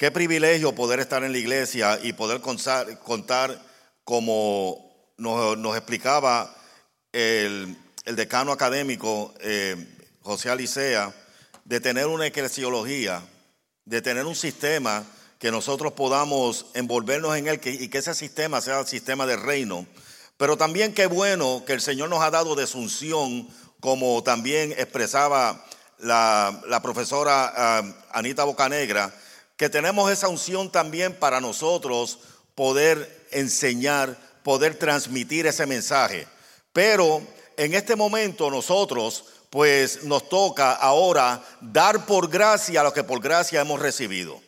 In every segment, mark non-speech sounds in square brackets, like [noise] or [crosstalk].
Qué privilegio poder estar en la iglesia y poder contar, como nos, explicaba el, decano académico eh, José Alicea, de tener una eclesiología, de tener un sistema que nosotros podamos envolvernos en él y que ese sistema sea el sistema del reino. Pero también qué bueno que el Señor nos ha dado de unción, como también expresaba la, profesora ah, Anita Bocanegra, que tenemos esa unción también para nosotros poder enseñar, poder transmitir ese mensaje. Pero en este momento nosotros pues nos toca ahora dar por gracia lo que por gracia hemos recibido.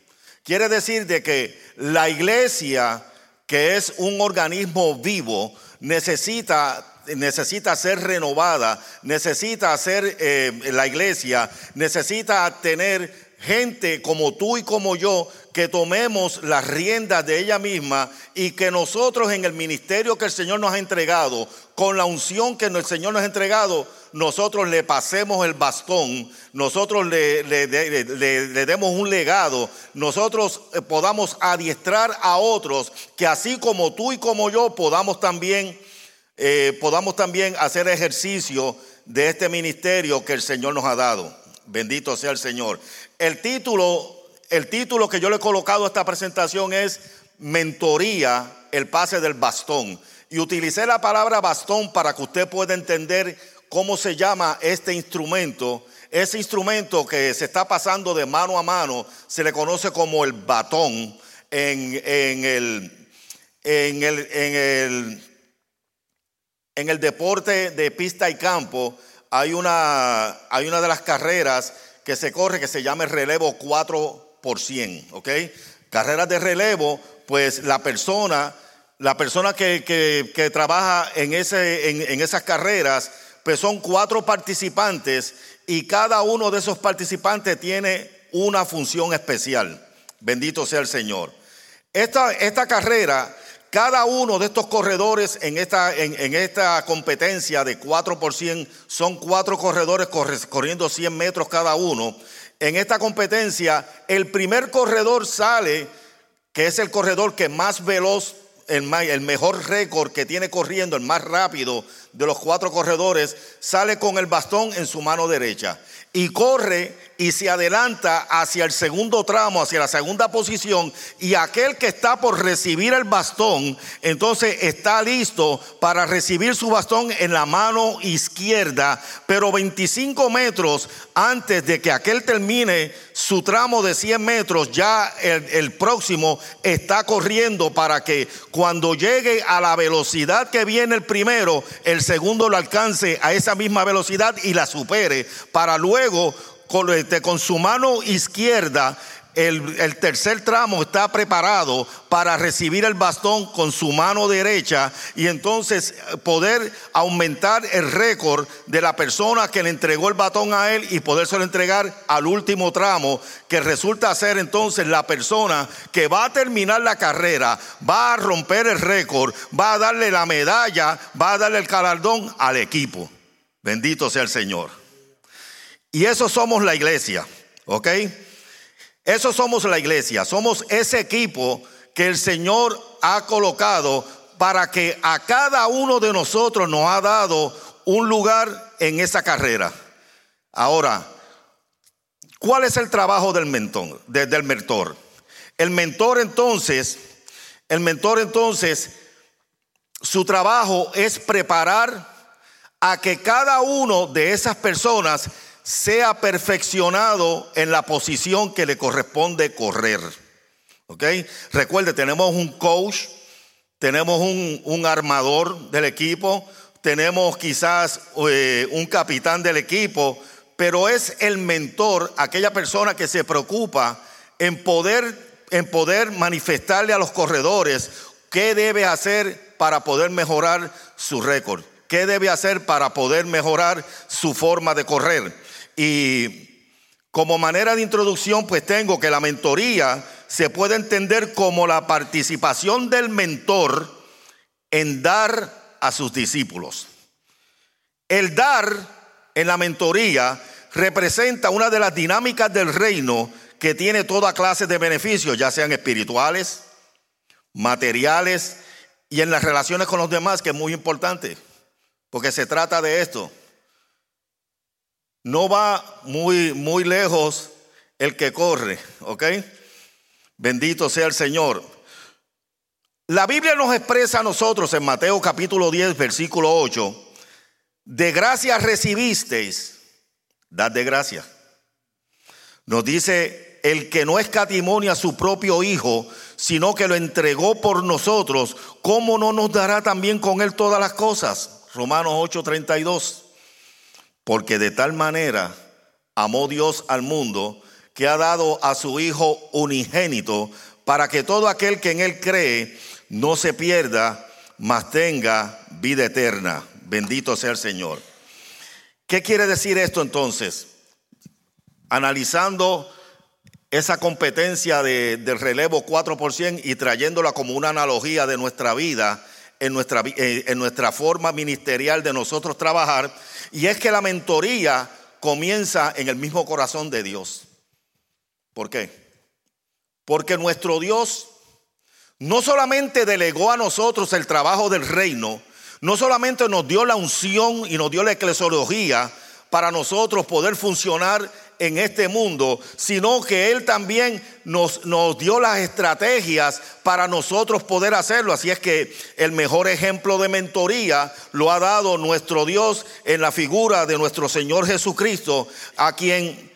Quiere decir de que la iglesia, que es un organismo vivo, necesita necesita ser renovada, necesita ser eh, la iglesia, necesita tener gente como tú y como yo que tomemos las riendas de ella misma y que nosotros en el ministerio que el Señor nos ha entregado, con la unción que el Señor nos ha entregado, nosotros le pasemos el bastón, nosotros le, le, demos un legado, nosotros eh, podamos adiestrar a otros que así como tú y como yo podamos también, eh, podamos también hacer ejercicio de este ministerio que el Señor nos ha dado. Bendito sea el Señor. El título, el título que yo le he colocado a esta presentación es Mentoría, el pase del bastón. Y utilicé la palabra bastón para que usted pueda entender cómo se llama este instrumento. Ese instrumento que se está pasando de mano a mano se le conoce como el batón en, el, en, el, en, el, en el deporte de pista y campo. Hay una, hay una de las carreras que se corre que se llama el relevo 4 por 100, ¿ok? Carreras de relevo, pues la persona, la persona que, trabaja en, ese, en, esas carreras, pues son cuatro participantes y cada uno de esos participantes tiene una función especial. Bendito sea el Señor. Esta, esta carrera cada uno de estos corredores en esta, en, esta competencia de 4 por 100 son cuatro corredores corriendo 100 metros cada uno. En esta competencia, el primer corredor sale, que es el corredor que más veloz, el, el mejor récord que tiene corriendo, el más rápido de los cuatro corredores, sale con el bastón en su mano derecha y corre y se adelanta hacia el segundo tramo, hacia la segunda posición, y aquel que está por recibir el bastón, entonces está listo para recibir su bastón en la mano izquierda, pero 25 metros antes de que aquel termine su tramo de 100 metros, ya el, el próximo está corriendo para que cuando llegue a la velocidad que viene el primero, el segundo lo alcance a esa misma velocidad y la supere, para luego este, con, su mano izquierda el, tercer tramo está preparado para recibir el bastón con su mano derecha y entonces eh, poder aumentar el récord de la persona que le entregó el batón a él y podérselo entregar al último tramo, que resulta ser entonces la persona que va a terminar la carrera, va a romper el récord, va a darle la medalla, va a darle el galardón al equipo. Bendito sea el Señor. Y eso somos la iglesia, ¿ok? Eso somos la iglesia, somos ese equipo que el Señor ha colocado para que a cada uno de nosotros nos ha dado un lugar en esa carrera. Ahora, ¿cuál es el trabajo del mentor? del mentor? El mentor entonces, el mentor entonces, su trabajo es preparar a que cada uno de esas personas sea perfeccionado en la posición que le corresponde correr. ¿Ok? Recuerde, tenemos un coach, tenemos un, armador del equipo, tenemos quizás eh, un capitán del equipo, pero es el mentor, aquella persona que se preocupa en poder, en poder manifestarle a los corredores qué debe hacer para poder mejorar su récord, qué debe hacer para poder mejorar su forma de correr. Y como manera de introducción, pues tengo que la mentoría se puede entender como la participación del mentor en dar a sus discípulos. El dar en la mentoría representa una de las dinámicas del reino que tiene toda clase de beneficios, ya sean espirituales, materiales y en las relaciones con los demás, que es muy importante, porque se trata de esto. No va muy, muy lejos el que corre, ¿ok? Bendito sea el Señor. La Biblia nos expresa a nosotros en Mateo capítulo 10, versículo 8, de gracia recibisteis, dad de gracia. Nos dice, el que no escatimó a su propio Hijo, sino que lo entregó por nosotros, ¿cómo no nos dará también con él todas las cosas? Romanos 8:32. Porque de tal manera amó Dios al mundo que ha dado a su Hijo unigénito para que todo aquel que en él cree no se pierda, mas tenga vida eterna. Bendito sea el Señor. ¿Qué quiere decir esto entonces? Analizando esa competencia de, del relevo 4% y trayéndola como una analogía de nuestra vida, en nuestra, eh, en nuestra forma ministerial de nosotros trabajar, y es que la mentoría comienza en el mismo corazón de Dios. ¿Por qué? Porque nuestro Dios no solamente delegó a nosotros el trabajo del reino, no solamente nos dio la unción y nos dio la eclesiología para nosotros poder funcionar en este mundo, sino que Él también nos, nos, dio las estrategias para nosotros poder hacerlo. Así es que el mejor ejemplo de mentoría lo ha dado nuestro Dios en la figura de nuestro Señor Jesucristo, a quien,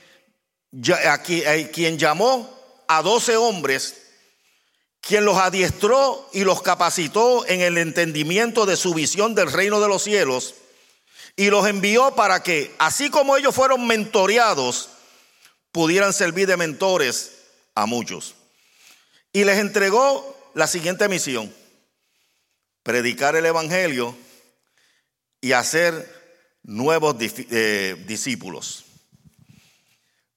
a quien llamó a doce hombres quien los adiestró y los capacitó en el entendimiento de su visión del reino de los cielos, y los envió para que, así como ellos fueron mentoreados, pudieran servir de mentores a muchos. Y les entregó la siguiente misión, predicar el Evangelio y hacer nuevos eh, discípulos.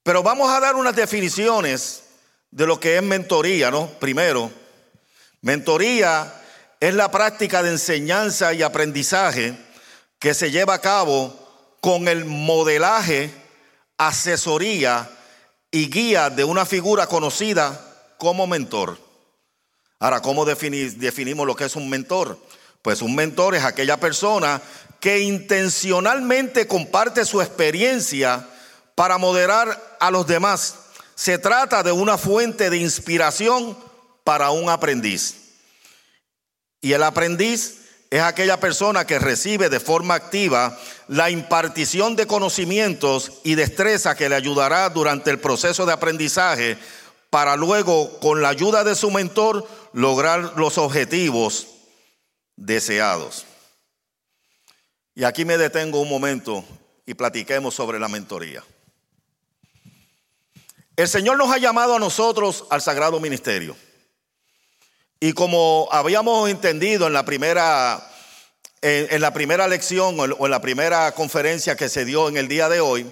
Pero vamos a dar unas definiciones de lo que es mentoría, ¿no? Primero, mentoría es la práctica de enseñanza y aprendizaje que se lleva a cabo con el modelaje, asesoría y guía de una figura conocida como mentor. Ahora, ¿cómo definimos lo que es un mentor? Pues un mentor es aquella persona que intencionalmente comparte su experiencia para moderar a los demás se trata de una fuente de inspiración para un aprendiz. Y el aprendiz es aquella persona que recibe de forma activa la impartición de conocimientos y destreza que le ayudará durante el proceso de aprendizaje para luego, con la ayuda de su mentor, lograr los objetivos deseados. Y aquí me detengo un momento y platiquemos sobre la mentoría. El Señor nos ha llamado a nosotros al sagrado ministerio. Y como habíamos entendido en la primera, en, la primera lección o en la primera conferencia que se dio en el día de hoy,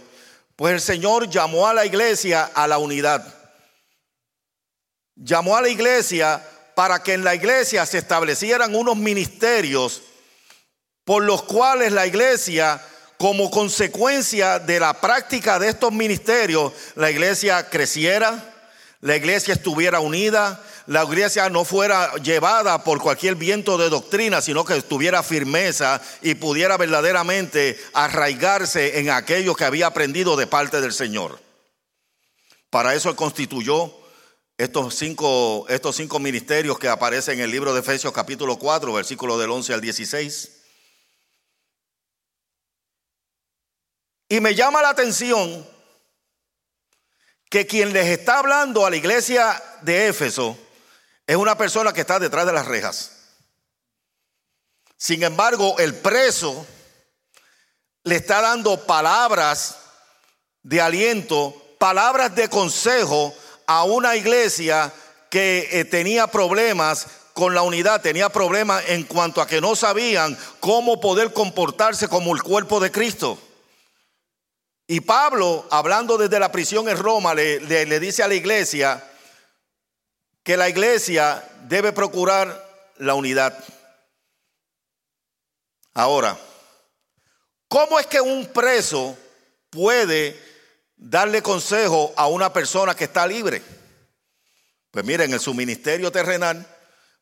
pues el Señor llamó a la iglesia a la unidad. Llamó a la iglesia para que en la iglesia se establecieran unos ministerios por los cuales la iglesia como consecuencia de la práctica de estos ministerios, la iglesia creciera, la iglesia estuviera unida, la iglesia no fuera llevada por cualquier viento de doctrina, sino que estuviera firmeza y pudiera verdaderamente arraigarse en aquello que había aprendido de parte del Señor. Para eso constituyó estos cinco, estos cinco ministerios que aparecen en el libro de Efesios capítulo 4, versículo del 11 al 16. Y me llama la atención que quien les está hablando a la iglesia de Éfeso es una persona que está detrás de las rejas. Sin embargo, el preso le está dando palabras de aliento, palabras de consejo a una iglesia que eh, tenía problemas con la unidad, tenía problemas en cuanto a que no sabían cómo poder comportarse como el cuerpo de Cristo. Y Pablo, hablando desde la prisión en Roma, le, le, dice a la iglesia que la iglesia debe procurar la unidad. Ahora, ¿cómo es que un preso puede darle consejo a una persona que está libre. Pues miren, en su ministerio terrenal,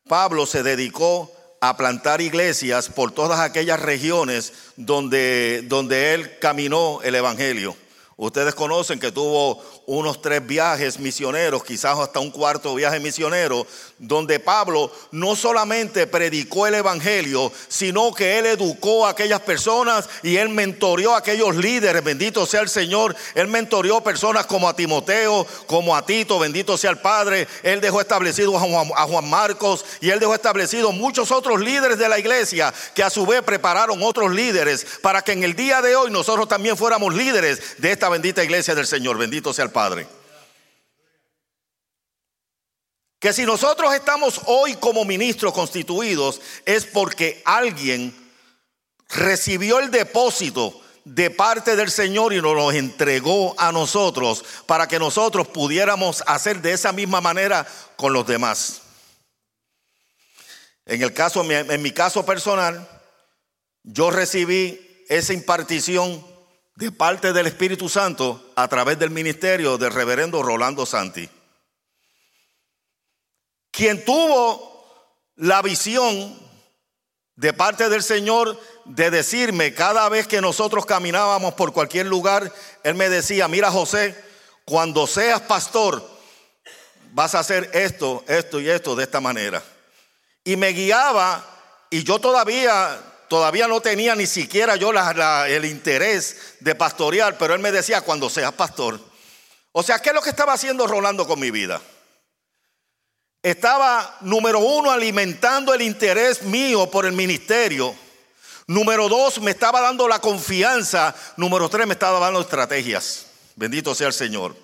Pablo se dedicó a plantar iglesias por todas aquellas regiones donde, donde él caminó el Evangelio. Ustedes conocen que tuvo unos tres viajes misioneros, quizás hasta un cuarto viaje misionero, donde Pablo no solamente predicó el Evangelio, sino que él educó a aquellas personas y él mentoreó a aquellos líderes, bendito sea el Señor, él mentoreó personas como a Timoteo, como a Tito, bendito sea el Padre, él dejó establecido a Juan, a Juan Marcos y él dejó establecido muchos otros líderes de la iglesia que a su vez prepararon otros líderes para que en el día de hoy nosotros también fuéramos líderes de esta bendita iglesia del Señor, bendito sea el Padre. Que si nosotros estamos hoy como ministros constituidos es porque alguien recibió el depósito de parte del Señor y nos lo entregó a nosotros para que nosotros pudiéramos hacer de esa misma manera con los demás. En el caso, en mi caso personal, yo recibí esa impartición de parte del Espíritu Santo a través del ministerio del reverendo Rolando Santi, quien tuvo la visión de parte del Señor de decirme cada vez que nosotros caminábamos por cualquier lugar, Él me decía, mira José, cuando seas pastor, vas a hacer esto, esto y esto de esta manera. Y me guiaba y yo todavía todavía no tenía ni siquiera yo el interés de pastorear, pero él me decía, cuando seas pastor. O sea, ¿qué es lo que estaba haciendo Rolando con mi vida? Estaba, número uno, alimentando el interés mío por el ministerio. Número dos, me estaba dando la confianza. Número tres, me estaba dando estrategias. Bendito sea el Señor.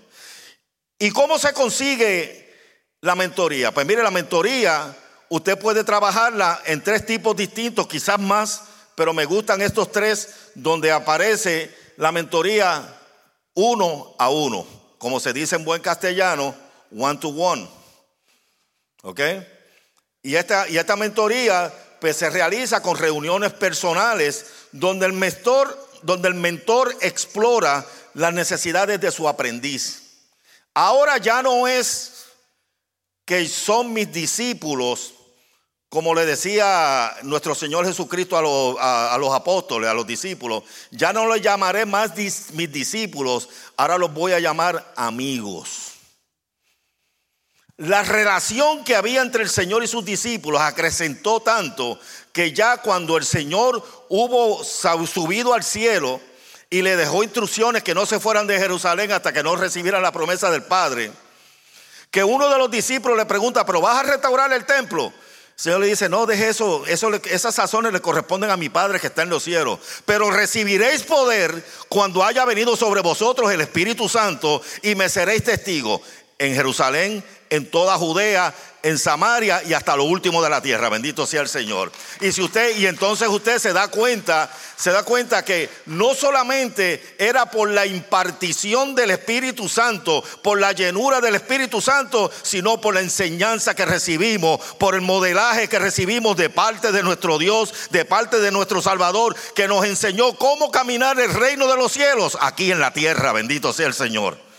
¿Y cómo se consigue la mentoría? Pues mire, la mentoría Usted puede trabajarla en tres tipos distintos, quizás más, pero me gustan estos tres donde aparece la mentoría uno a uno, como se dice en buen castellano, one to one. ¿Ok? Y esta, y esta mentoría pues, se realiza con reuniones personales donde el mentor, donde el mentor explora las necesidades de su aprendiz. Ahora ya no es que son mis discípulos como le decía nuestro Señor Jesucristo a los, apóstoles, a los discípulos, ya no los llamaré más mis discípulos, ahora los voy a llamar amigos. La relación que había entre el Señor y sus discípulos acrecentó tanto que ya cuando el Señor hubo subido al cielo y le dejó instrucciones que no se fueran de Jerusalén hasta que no recibieran la promesa del Padre, que uno de los discípulos le pregunta, pero vas a restaurar el templo. Señor le dice, no, deje eso, eso esas sazones le corresponden a mi Padre que está en los cielos. Pero recibiréis poder cuando haya venido sobre vosotros el Espíritu Santo y me seréis testigos en Jerusalén, en toda Judea, en Samaria y hasta lo último de la tierra. Bendito sea el Señor. Y si usted y entonces usted se da cuenta, se da cuenta que no solamente era por la impartición del Espíritu Santo, por la llenura del Espíritu Santo, sino por la enseñanza que recibimos, por el modelaje que recibimos de parte de nuestro Dios, de parte de nuestro Salvador, que nos enseñó cómo caminar el reino de los cielos aquí en la tierra. Bendito sea el Señor.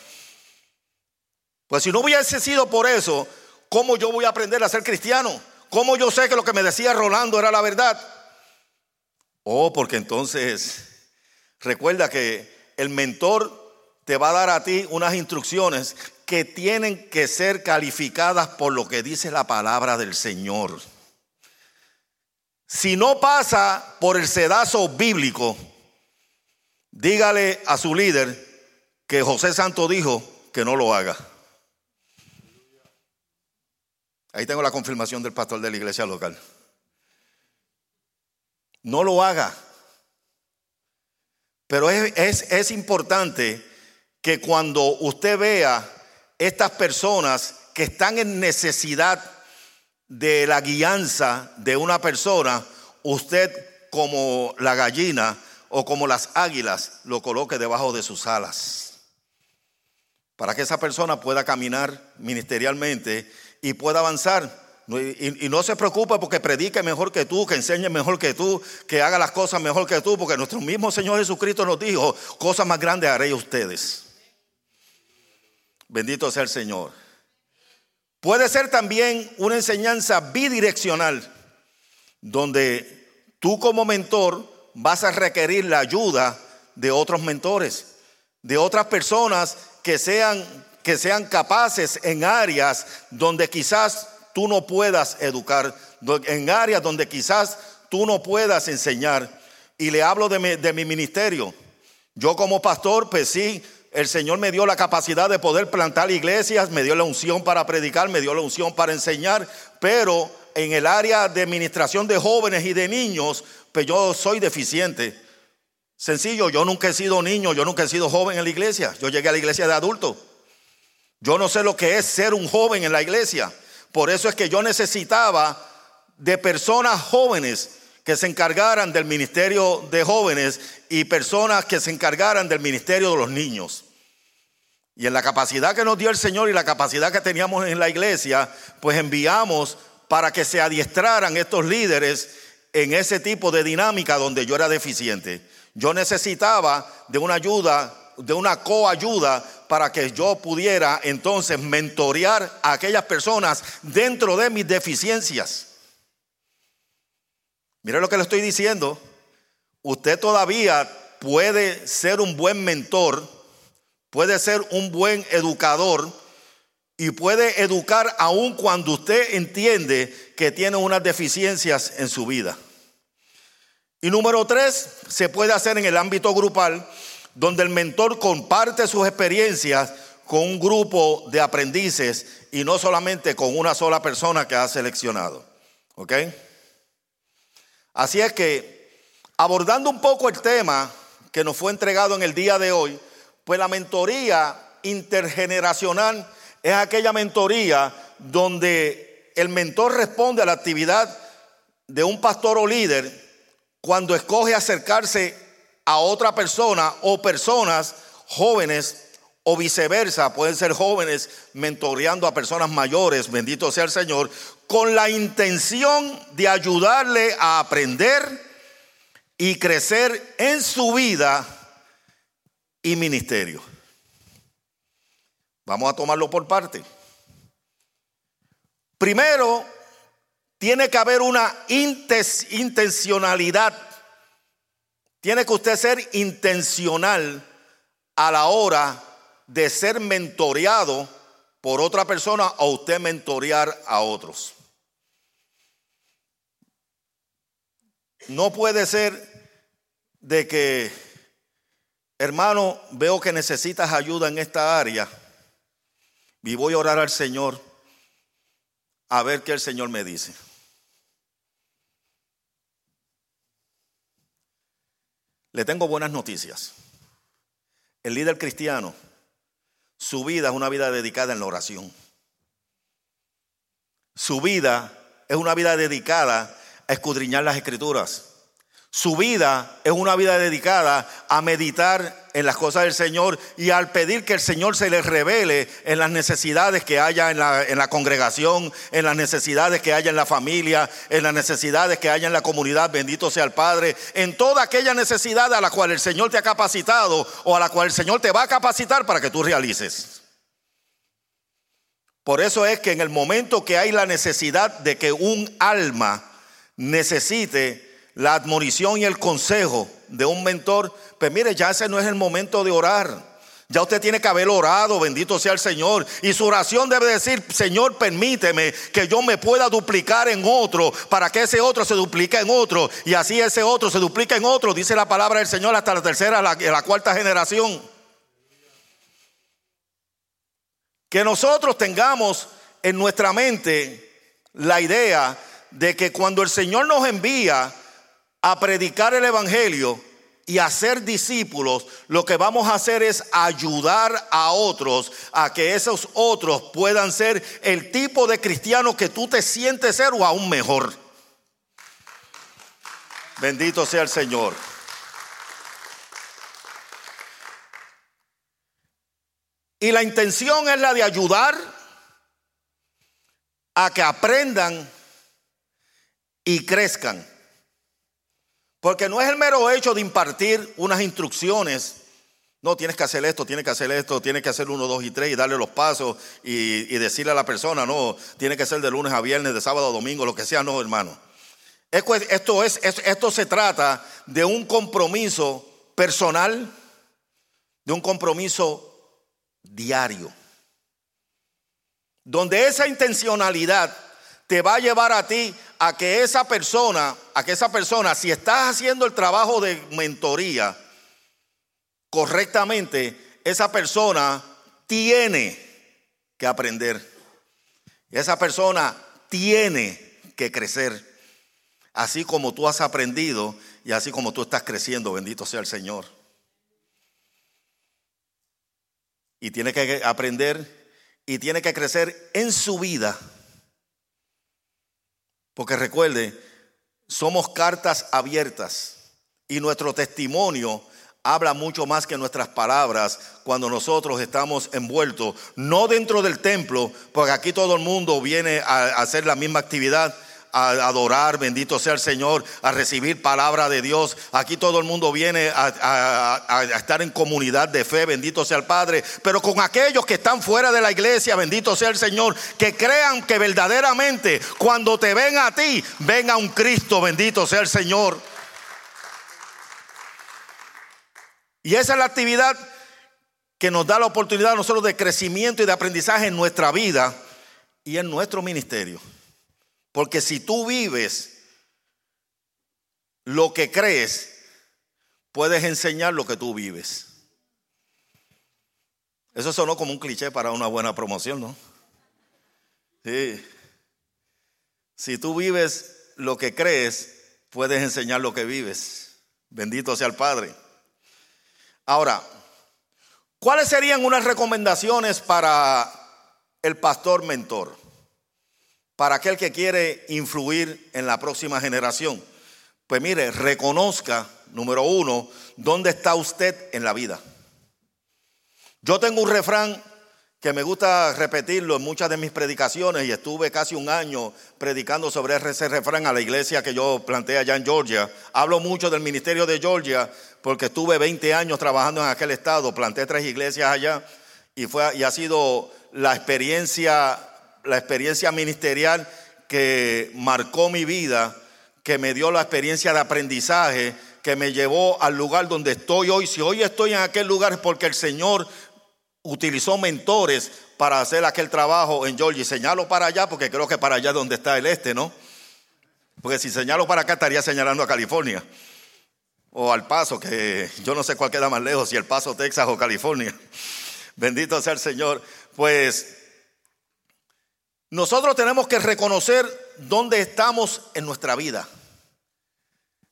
Pues si no hubiese sido por eso, ¿Cómo yo voy a aprender a ser cristiano? ¿Cómo yo sé que lo que me decía Rolando era la verdad? Oh, porque entonces recuerda que el mentor te va a dar a ti unas instrucciones que tienen que ser calificadas por lo que dice la palabra del Señor. Si no pasa por el sedazo bíblico, dígale a su líder que José Santo dijo que no lo haga. Ahí tengo la confirmación del pastor de la iglesia local. No lo haga. Pero es, es, importante que cuando usted vea estas personas que están en necesidad de la guianza de una persona, usted como la gallina o como las águilas lo coloque debajo de sus alas. Para que esa persona pueda caminar ministerialmente y pueda avanzar. Y, no se preocupe porque predique mejor que tú, que enseñe mejor que tú, que haga las cosas mejor que tú, porque nuestro mismo Señor Jesucristo nos dijo, cosas más grandes haré ustedes. Bendito sea el Señor. Puede ser también una enseñanza bidireccional, donde tú como mentor vas a requerir la ayuda de otros mentores, de otras personas que sean, que sean capaces en áreas donde quizás tú no puedas educar, en áreas donde quizás tú no puedas enseñar. Y le hablo de mi, ministerio. Yo como pastor, pues sí, el Señor me dio la capacidad de poder plantar iglesias, me dio la unción para predicar, me dio la unción para enseñar, pero en el área de administración de jóvenes y de niños, pues yo soy deficiente. Sencillo, yo nunca he sido niño, yo nunca he sido joven en la iglesia. Yo llegué a la iglesia de adulto. Yo no sé lo que es ser un joven en la iglesia. Por eso es que yo necesitaba de personas jóvenes que se encargaran del ministerio de jóvenes y personas que se encargaran del ministerio de los niños. Y en la capacidad que nos dio el Señor y la capacidad que teníamos en la iglesia, pues enviamos para que se adiestraran estos líderes en ese tipo de dinámica donde yo era deficiente. Yo necesitaba de una ayuda, de una coayuda para que yo pudiera entonces mentorear a aquellas personas dentro de mis deficiencias. Mire lo que le estoy diciendo. Usted todavía puede ser un buen mentor, puede ser un buen educador y puede educar aun cuando usted entiende que tiene unas deficiencias en su vida. Y número tres, se puede hacer en el ámbito grupal, donde el mentor comparte sus experiencias con un grupo de aprendices y no solamente con una sola persona que ha seleccionado. ¿Ok? Así es que, abordando un poco el tema que nos fue entregado en el día de hoy, pues la mentoría intergeneracional es aquella mentoría donde el mentor responde a la actividad de un pastor o líder cuando escoge acercarse a otra persona o personas jóvenes o viceversa, pueden ser jóvenes mentoreando a personas mayores, bendito sea el Señor, con la intención de ayudarle a aprender y crecer en su vida y ministerio. Vamos a tomarlo por parte. Primero, tiene que haber una intencionalidad. Tiene que usted ser intencional a la hora de ser mentoreado por otra persona o usted mentorear a otros. No puede ser de que, hermano, veo que necesitas ayuda en esta área y voy a orar al Señor a ver qué el Señor me dice. Le tengo buenas noticias. El líder cristiano su vida es una vida dedicada en la oración. Su vida es una vida dedicada a escudriñar las escrituras. Su vida es una vida dedicada a meditar en las cosas del Señor y al pedir que el Señor se le revele en las necesidades que haya en la, en la, congregación, en las necesidades que haya en la familia, en las necesidades que haya en la comunidad, bendito sea el Padre, en toda aquella necesidad a la cual el Señor te ha capacitado o a la cual el Señor te va a capacitar para que tú realices. Por eso es que en el momento que hay la necesidad de que un alma necesite la admonición y el consejo de un mentor, pues mire, ya ese no es el momento de orar. Ya usted tiene que haber orado, bendito sea el Señor. Y su oración debe decir, Señor, permíteme que yo me pueda duplicar en otro, para que ese otro se duplique en otro. Y así ese otro se duplica en otro, dice la palabra del Señor, hasta la tercera, la, la cuarta generación. Que nosotros tengamos en nuestra mente la idea de que cuando el Señor nos envía, a predicar el Evangelio y a ser discípulos, lo que vamos a hacer es ayudar a otros a que esos otros puedan ser el tipo de cristiano que tú te sientes ser o aún mejor. Bendito sea el Señor. Y la intención es la de ayudar a que aprendan y crezcan. Porque no es el mero hecho de impartir unas instrucciones No, tienes que hacer esto, tienes que hacer esto, tienes que hacer uno, dos y tres y darle los pasos y, decirle a la persona, no, tiene que ser de lunes a viernes, de sábado a domingo, lo que sea, no, hermano. Esto, es, esto se trata de un compromiso personal, de un compromiso diario, donde esa intencionalidad te va a llevar a ti a que esa persona, a que esa persona, si estás haciendo el trabajo de mentoría correctamente, esa persona tiene que aprender. Esa persona tiene que crecer. Así como tú has aprendido y así como tú estás creciendo, bendito sea el Señor. Y tiene que aprender y tiene que crecer en su vida porque recuerde, somos cartas abiertas y nuestro testimonio habla mucho más que nuestras palabras cuando nosotros estamos envueltos, no dentro del templo, porque aquí todo el mundo viene a hacer la misma actividad, a adorar, bendito sea el Señor, a recibir palabra de Dios. Aquí todo el mundo viene a, estar en comunidad de fe, bendito sea el Padre. Pero con aquellos que están fuera de la iglesia, bendito sea el Señor, que crean que verdaderamente cuando te ven a ti, ven a un Cristo, bendito sea el Señor. Y esa es la actividad que nos da la oportunidad a nosotros de crecimiento y de aprendizaje en nuestra vida y en nuestro ministerio. Porque si tú vives lo que crees, puedes enseñar lo que tú vives. Eso sonó como un cliché para una buena promoción, ¿no? Si tú vives lo que crees, puedes enseñar lo que vives. Bendito sea el Padre. Ahora, ¿cuáles serían unas recomendaciones para el pastor mentor? Para aquel que quiere influir en la próxima generación? Pues mire, reconozca, número uno, dónde está usted en la vida. Yo tengo un refrán que me gusta repetirlo en muchas de mis predicaciones y estuve casi un año predicando sobre ese refrán a la iglesia que yo planteé allá en Georgia. Hablo mucho del ministerio de Georgia porque estuve 20 años trabajando en aquel estado, planté tres iglesias allá y, fue, y ha sido la experiencia la experiencia ministerial que marcó mi vida, que me dio la experiencia de aprendizaje, que me llevó al lugar donde estoy hoy. Si hoy estoy en aquel lugar es porque el Señor utilizó mentores para hacer aquel trabajo en Georgia. Y señalo para allá porque creo que para allá es donde está el este, ¿no? Porque si señalo para acá estaría señalando a California. O al Paso, que yo no sé cuál queda más lejos, si el Paso, Texas o California. [laughs] Bendito sea el Señor. Pues nosotros tenemos que reconocer dónde estamos en nuestra vida.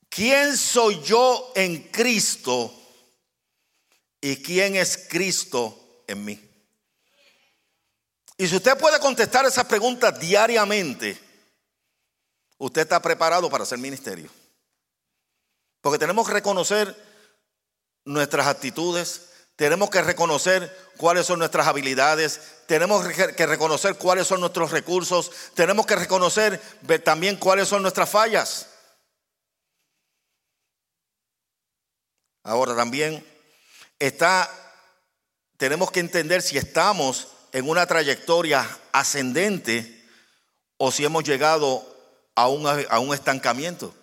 ¿Quién soy yo en Cristo y quién es Cristo en mí? Y si usted puede contestar esas preguntas diariamente, usted está preparado para hacer ministerio. Porque tenemos que reconocer nuestras actitudes, tenemos que reconocer cuáles son nuestras habilidades, tenemos que reconocer cuáles son nuestros recursos, tenemos que reconocer también cuáles son nuestras fallas. Ahora también está, tenemos que entender si estamos en una trayectoria ascendente o si hemos llegado a un, a un estancamiento.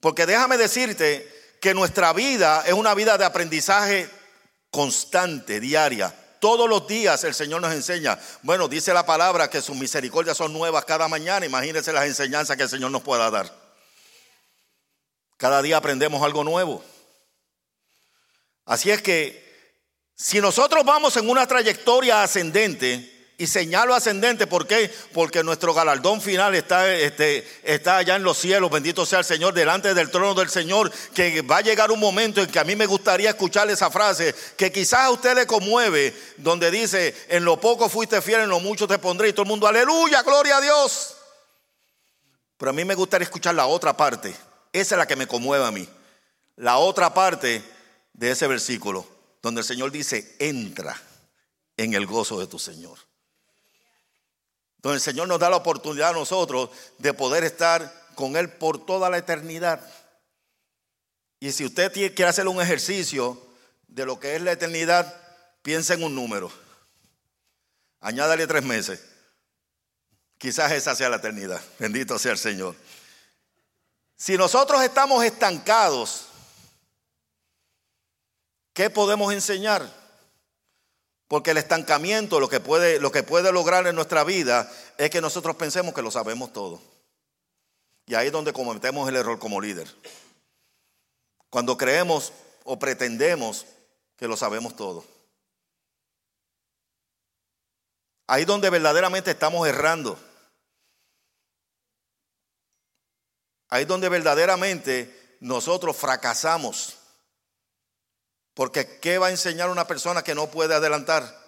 Porque déjame decirte que nuestra vida es una vida de aprendizaje constante, diaria. Todos los días el Señor nos enseña. Bueno, dice la palabra que sus misericordias son nuevas cada mañana. Imagínense las enseñanzas que el Señor nos pueda dar. Cada día aprendemos algo nuevo. Así es que si nosotros vamos en una trayectoria ascendente, y señalo ascendente, ¿por qué? Porque nuestro galardón final está, este, está allá en los cielos, bendito sea el Señor, delante del trono del Señor, que va a llegar un momento en que a mí me gustaría escuchar esa frase, que quizás a usted le conmueve, donde dice, en lo poco fuiste fiel, en lo mucho te pondré, y todo el mundo, aleluya, gloria a Dios. Pero a mí me gustaría escuchar la otra parte, esa es la que me conmueve a mí, la otra parte de ese versículo, donde el Señor dice, entra en el gozo de tu Señor donde el Señor nos da la oportunidad a nosotros de poder estar con Él por toda la eternidad. Y si usted quiere hacer un ejercicio de lo que es la eternidad, piensa en un número. Añádale tres meses. Quizás esa sea la eternidad. Bendito sea el Señor. Si nosotros estamos estancados, ¿qué podemos enseñar? Porque el estancamiento lo que puede, lo que puede lograr en nuestra vida es que nosotros pensemos que lo sabemos todo. Y ahí es donde cometemos el error como líder. Cuando creemos o pretendemos que lo sabemos todo. Ahí es donde verdaderamente estamos errando. Ahí es donde verdaderamente nosotros fracasamos. Porque ¿qué va a enseñar una persona que no puede adelantar?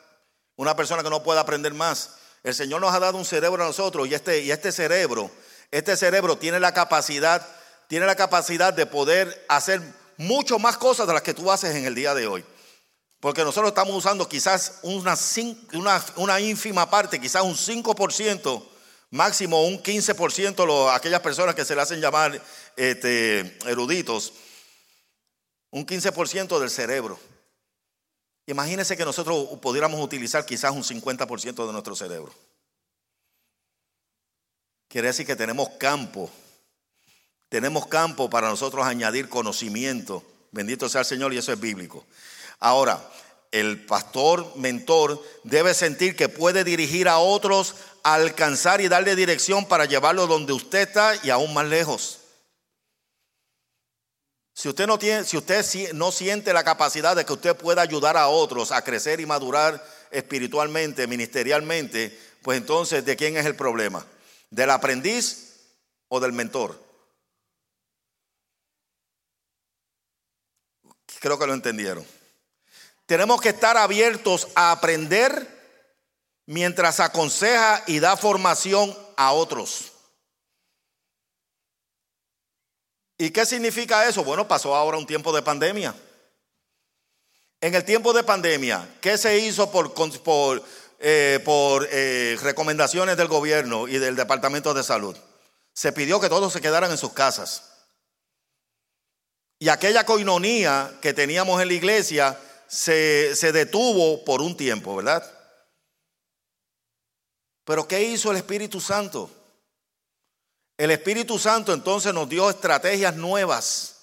Una persona que no puede aprender más. El Señor nos ha dado un cerebro a nosotros y este, y este cerebro, este cerebro tiene la capacidad, tiene la capacidad de poder hacer mucho más cosas de las que tú haces en el día de hoy. Porque nosotros estamos usando quizás una, una, una ínfima parte, quizás un 5%, máximo un 15%, aquellas personas que se le hacen llamar este, eruditos un 15% del cerebro. Imagínense que nosotros pudiéramos utilizar quizás un 50% de nuestro cerebro. Quiere decir que tenemos campo. Tenemos campo para nosotros añadir conocimiento. Bendito sea el Señor y eso es bíblico. Ahora, el pastor mentor debe sentir que puede dirigir a otros alcanzar y darle dirección para llevarlo donde usted está y aún más lejos. Si usted no tiene, si usted no siente la capacidad de que usted pueda ayudar a otros a crecer y madurar espiritualmente, ministerialmente, pues entonces ¿de quién es el problema? ¿Del aprendiz o del mentor? Creo que lo entendieron. Tenemos que estar abiertos a aprender mientras aconseja y da formación a otros. ¿Y qué significa eso? Bueno, pasó ahora un tiempo de pandemia. En el tiempo de pandemia, ¿qué se hizo por, eh, eh, recomendaciones del gobierno y del Departamento de Salud? Se pidió que todos se quedaran en sus casas. Y aquella coinonía que teníamos en la iglesia se, se detuvo por un tiempo, ¿verdad? Pero ¿qué hizo el Espíritu Santo? El Espíritu Santo entonces nos dio estrategias nuevas.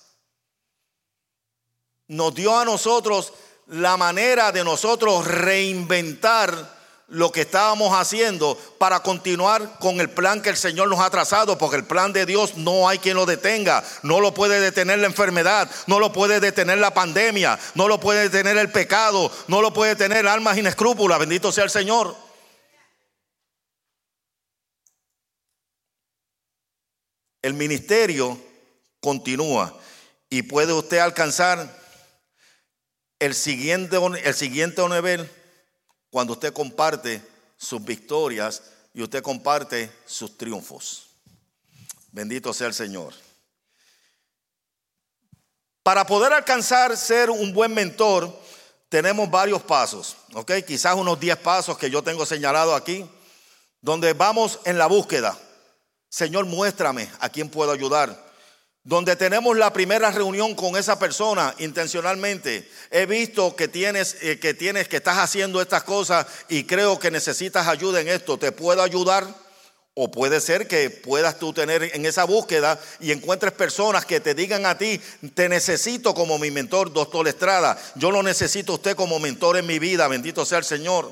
Nos dio a nosotros la manera de nosotros reinventar lo que estábamos haciendo para continuar con el plan que el Señor nos ha trazado, porque el plan de Dios no hay quien lo detenga, no lo puede detener la enfermedad, no lo puede detener la pandemia, no lo puede detener el pecado, no lo puede detener almas inescrúpulas, bendito sea el Señor. El ministerio continúa y puede usted alcanzar el siguiente, el siguiente nivel cuando usted comparte sus victorias y usted comparte sus triunfos. Bendito sea el Señor. Para poder alcanzar ser un buen mentor, tenemos varios pasos, ¿ok? Quizás unos 10 pasos que yo tengo señalado aquí, donde vamos en la búsqueda. Señor, muéstrame a quién puedo ayudar. Donde tenemos la primera reunión con esa persona intencionalmente, he visto que tienes, eh, que tienes, que estás haciendo estas cosas y creo que necesitas ayuda en esto. ¿Te puedo ayudar? O puede ser que puedas tú tener en esa búsqueda y encuentres personas que te digan a ti, te necesito como mi mentor, doctor Estrada. Yo lo necesito usted como mentor en mi vida, bendito sea el Señor.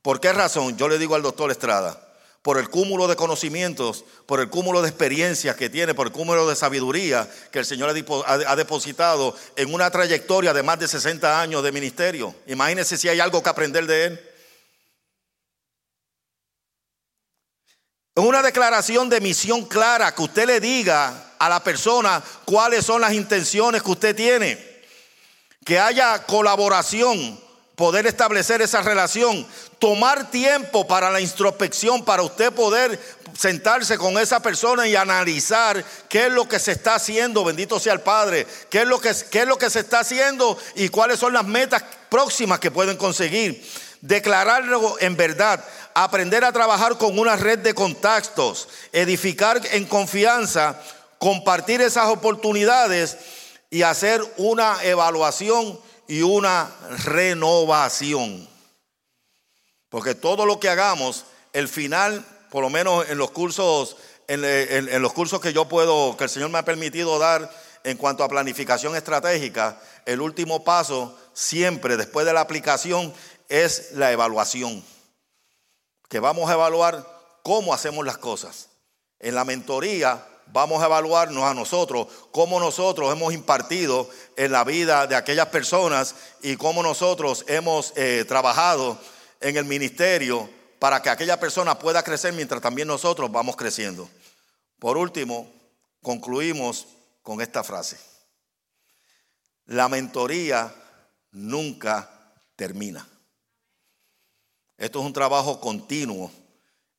¿Por qué razón? Yo le digo al doctor Estrada, por el cúmulo de conocimientos, por el cúmulo de experiencias que tiene, por el cúmulo de sabiduría que el Señor ha depositado en una trayectoria de más de 60 años de ministerio. Imagínense si hay algo que aprender de Él. En una declaración de misión clara, que usted le diga a la persona cuáles son las intenciones que usted tiene. Que haya colaboración, poder establecer esa relación, tomar tiempo para la introspección, para usted poder sentarse con esa persona y analizar qué es lo que se está haciendo, bendito sea el Padre, qué es lo que, qué es lo que se está haciendo y cuáles son las metas próximas que pueden conseguir. Declararlo en verdad, aprender a trabajar con una red de contactos, edificar en confianza, compartir esas oportunidades y hacer una evaluación y una renovación. Porque todo lo que hagamos, el final, por lo menos en los cursos, en, los cursos que yo puedo, que el Señor me ha permitido dar en cuanto a planificación estratégica, el último paso siempre después de la aplicación es la evaluación. Que vamos a evaluar cómo hacemos las cosas. En la mentoría vamos a evaluarnos a nosotros, cómo nosotros hemos impartido en la vida de aquellas personas y cómo nosotros hemos eh, trabajado en el ministerio para que aquella persona pueda crecer mientras también nosotros vamos creciendo. Por último, concluimos con esta frase. La mentoría nunca termina. Esto es un trabajo continuo.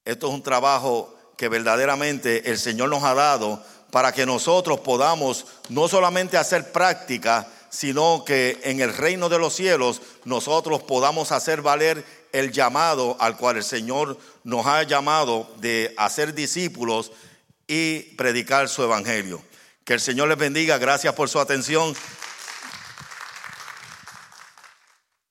Esto es un trabajo que verdaderamente el Señor nos ha dado para que nosotros podamos no solamente hacer práctica, sino que en el reino de los cielos nosotros podamos hacer valer el llamado al cual el Señor nos ha llamado de hacer discípulos y predicar su evangelio. Que el Señor les bendiga. Gracias por su atención.